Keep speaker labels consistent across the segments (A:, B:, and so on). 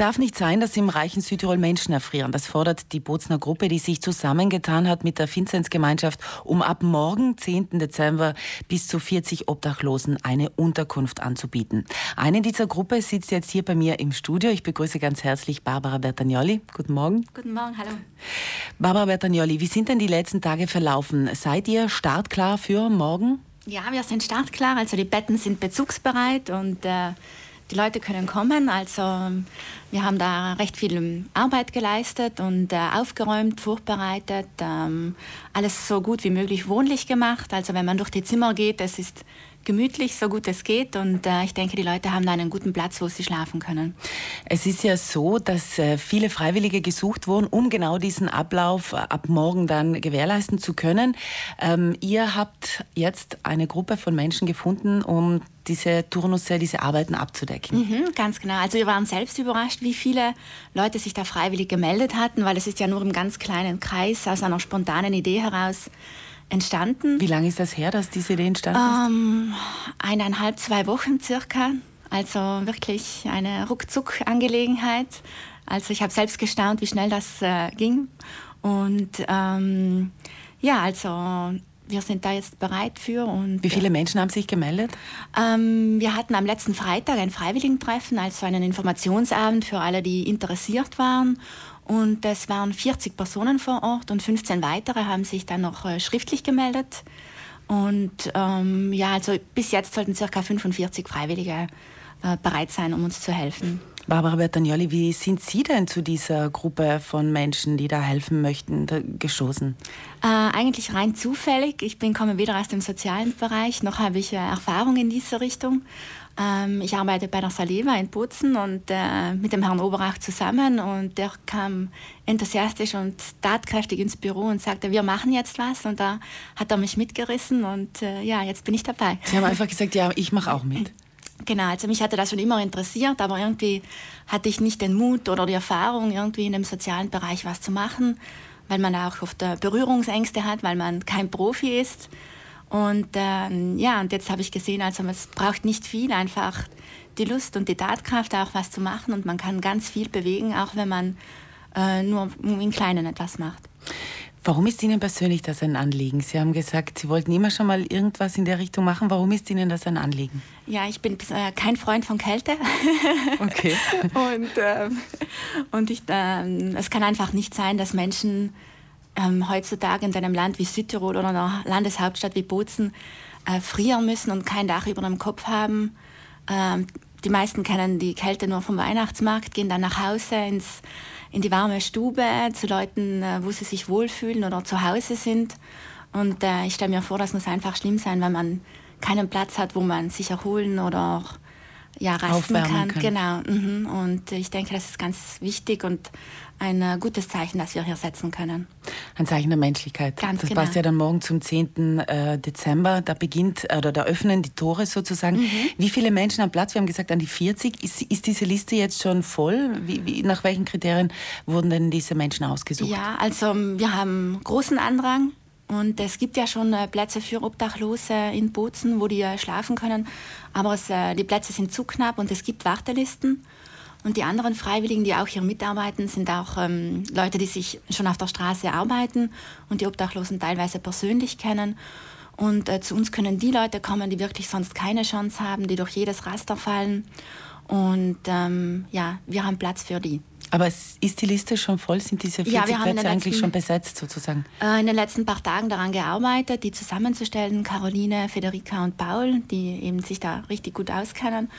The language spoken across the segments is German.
A: darf nicht sein, dass im reichen Südtirol Menschen erfrieren. Das fordert die Bozner Gruppe, die sich zusammengetan hat mit der Vinzenzgemeinschaft, um ab morgen, 10. Dezember, bis zu 40 Obdachlosen eine Unterkunft anzubieten. Eine dieser Gruppe sitzt jetzt hier bei mir im Studio. Ich begrüße ganz herzlich Barbara Bertagnoli. Guten Morgen.
B: Guten Morgen, hallo.
A: Barbara Bertagnoli, wie sind denn die letzten Tage verlaufen? Seid ihr startklar für morgen?
B: Ja, wir sind startklar. Also die Betten sind bezugsbereit und äh, die Leute können kommen. Also wir haben da recht viel Arbeit geleistet und äh, aufgeräumt, vorbereitet, ähm, alles so gut wie möglich wohnlich gemacht. Also wenn man durch die Zimmer geht, es ist gemütlich, so gut es geht. Und äh, ich denke, die Leute haben da einen guten Platz, wo sie schlafen können.
A: Es ist ja so, dass äh, viele Freiwillige gesucht wurden, um genau diesen Ablauf äh, ab morgen dann gewährleisten zu können. Ähm, ihr habt jetzt eine Gruppe von Menschen gefunden, um diese Turnusse, diese Arbeiten abzudecken.
B: Mhm, ganz genau. Also wir waren selbst überrascht, wie viele Leute sich da freiwillig gemeldet hatten, weil es ist ja nur im ganz kleinen Kreis aus einer spontanen Idee heraus entstanden.
A: Wie lange ist das her, dass diese Idee entstanden ist?
B: Ähm, eineinhalb, zwei Wochen circa. Also wirklich eine Ruckzuck-Angelegenheit. Also ich habe selbst gestaunt, wie schnell das äh, ging. Und ähm, ja, also wir sind da jetzt bereit für. Und,
A: Wie viele Menschen haben sich gemeldet?
B: Ähm, wir hatten am letzten Freitag ein Freiwilligentreffen, also einen Informationsabend für alle, die interessiert waren. Und es waren 40 Personen vor Ort und 15 weitere haben sich dann noch äh, schriftlich gemeldet. Und ähm, ja, also bis jetzt sollten ca. 45 Freiwillige äh, bereit sein, um uns zu helfen.
A: Barbara Bertagnoli, wie sind Sie denn zu dieser Gruppe von Menschen, die da helfen möchten, da gestoßen?
B: Äh, eigentlich rein zufällig. Ich bin, komme weder aus dem sozialen Bereich, noch habe ich äh, Erfahrung in dieser Richtung. Ähm, ich arbeite bei der Saleva in Putzen und äh, mit dem Herrn Oberach zusammen und der kam enthusiastisch und tatkräftig ins Büro und sagte, wir machen jetzt was und da hat er mich mitgerissen und äh, ja, jetzt bin ich dabei.
A: Sie haben einfach gesagt, ja, ich mache auch mit.
B: Genau, also mich hatte das schon immer interessiert, aber irgendwie hatte ich nicht den Mut oder die Erfahrung, irgendwie in dem sozialen Bereich was zu machen, weil man auch oft Berührungsängste hat, weil man kein Profi ist. Und ähm, ja, und jetzt habe ich gesehen, also es braucht nicht viel, einfach die Lust und die Tatkraft, auch was zu machen. Und man kann ganz viel bewegen, auch wenn man äh, nur im Kleinen etwas macht.
A: Warum ist Ihnen persönlich das ein Anliegen? Sie haben gesagt, Sie wollten immer schon mal irgendwas in der Richtung machen. Warum ist Ihnen das ein Anliegen?
B: Ja, ich bin äh, kein Freund von Kälte.
A: Okay.
B: und äh, und ich, äh, es kann einfach nicht sein, dass Menschen ähm, heutzutage in einem Land wie Südtirol oder einer Landeshauptstadt wie Bozen äh, frieren müssen und kein Dach über dem Kopf haben. Ähm, die meisten kennen die Kälte nur vom Weihnachtsmarkt, gehen dann nach Hause ins in die warme Stube zu Leuten, äh, wo sie sich wohlfühlen oder zu Hause sind. Und äh, ich stelle mir vor, das muss einfach schlimm sein, wenn man keinen Platz hat, wo man sich erholen oder auch ja, rasten kann. kann. Genau. Mhm. Und ich denke, das ist ganz wichtig und ein äh, gutes Zeichen, das wir hier setzen können.
A: Ein Zeichen der Menschlichkeit.
B: Ganz
A: das
B: genau.
A: passt ja dann morgen zum 10. Äh, Dezember. Da beginnt, oder da öffnen die Tore sozusagen. Mhm. Wie viele Menschen am Platz? Wir haben gesagt, an die 40. Ist, ist diese Liste jetzt schon voll? Wie, wie, nach welchen Kriterien wurden denn diese Menschen ausgesucht?
B: Ja, also wir haben großen Andrang. Und es gibt ja schon äh, Plätze für Obdachlose in Bozen, wo die schlafen können. Aber es, die Plätze sind zu knapp und es gibt Wartelisten. Und die anderen Freiwilligen, die auch hier mitarbeiten, sind auch ähm, Leute, die sich schon auf der Straße arbeiten und die Obdachlosen teilweise persönlich kennen. Und äh, zu uns können die Leute kommen, die wirklich sonst keine Chance haben, die durch jedes Raster fallen. Und ähm, ja, wir haben Platz für die.
A: Aber ist die Liste schon voll? Sind diese 40 ja, Plätze letzten, eigentlich schon besetzt sozusagen?
B: Äh, in den letzten paar Tagen daran gearbeitet, die zusammenzustellen. Caroline, Federica und Paul, die eben sich da richtig gut auskennen.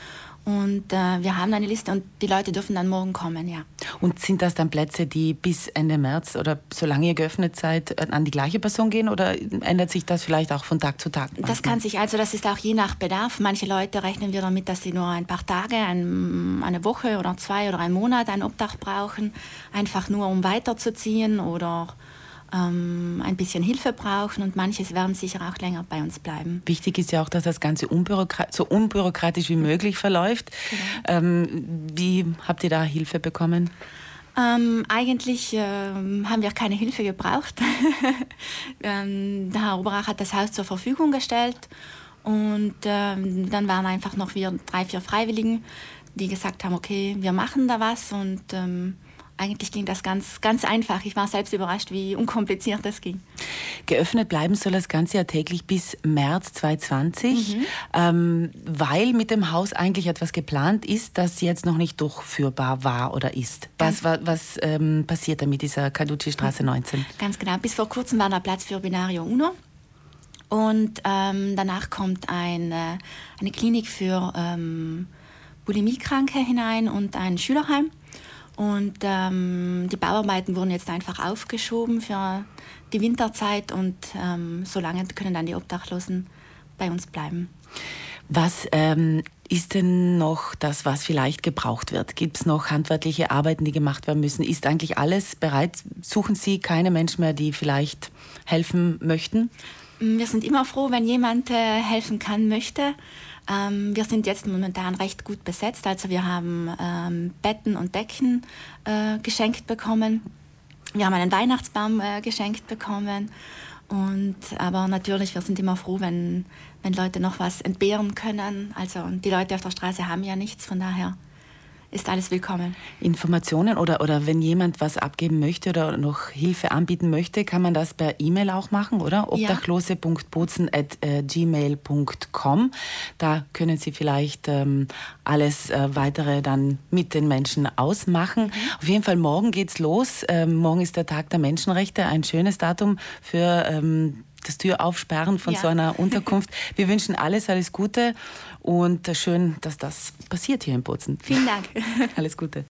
B: Und äh, wir haben eine Liste und die Leute dürfen dann morgen kommen, ja.
A: Und sind das dann Plätze, die bis Ende März oder solange ihr geöffnet seid, äh, an die gleiche Person gehen oder ändert sich das vielleicht auch von Tag zu Tag?
B: Manchmal? Das kann sich, also das ist auch je nach Bedarf. Manche Leute rechnen wir damit, dass sie nur ein paar Tage, ein, eine Woche oder zwei oder einen Monat ein Obdach brauchen, einfach nur um weiterzuziehen oder ähm, ein bisschen Hilfe brauchen und manches werden sicher auch länger bei uns bleiben.
A: Wichtig ist ja auch, dass das Ganze unbürokrat so unbürokratisch wie möglich verläuft. Genau. Ähm, wie habt ihr da Hilfe bekommen?
B: Ähm, eigentlich ähm, haben wir keine Hilfe gebraucht. ähm, der Herr Oberach hat das Haus zur Verfügung gestellt und ähm, dann waren einfach noch wir drei, vier Freiwilligen die gesagt haben, okay, wir machen da was und ähm, eigentlich ging das ganz, ganz einfach. Ich war selbst überrascht, wie unkompliziert das ging.
A: Geöffnet bleiben soll das Ganze ja täglich bis März 2020, mhm. ähm, weil mit dem Haus eigentlich etwas geplant ist, das jetzt noch nicht durchführbar war oder ist. Was, was, was ähm, passiert da mit dieser Caducci-Straße 19?
B: Ganz genau. Bis vor kurzem war da Platz für Binario Uno. Und ähm, danach kommt eine, eine Klinik für ähm, Bulimiekranke hinein und ein Schülerheim. Und ähm, die Bauarbeiten wurden jetzt einfach aufgeschoben für die Winterzeit und ähm, so lange können dann die Obdachlosen bei uns bleiben.
A: Was ähm, ist denn noch das, was vielleicht gebraucht wird? Gibt es noch handwerkliche Arbeiten, die gemacht werden müssen? Ist eigentlich alles bereit? Suchen Sie keine Menschen mehr, die vielleicht helfen möchten?
B: Wir sind immer froh, wenn jemand äh, helfen kann, möchte. Ähm, wir sind jetzt momentan recht gut besetzt. Also wir haben ähm, Betten und Decken äh, geschenkt bekommen. Wir haben einen Weihnachtsbaum äh, geschenkt bekommen. Und, aber natürlich, wir sind immer froh, wenn, wenn Leute noch was entbehren können. Also die Leute auf der Straße haben ja nichts, von daher ist alles willkommen.
A: Informationen oder, oder wenn jemand was abgeben möchte oder noch Hilfe anbieten möchte, kann man das per E-Mail auch machen, oder? obdachlose.bozen.gmail.com. Da können Sie vielleicht ähm, alles äh, weitere dann mit den Menschen ausmachen. Mhm. Auf jeden Fall, morgen geht's los. Ähm, morgen ist der Tag der Menschenrechte, ein schönes Datum für ähm, das Tür aufsperren von ja. so einer Unterkunft. Wir wünschen alles, alles Gute und schön, dass das passiert hier in Bozen.
B: Vielen Dank.
A: Alles Gute.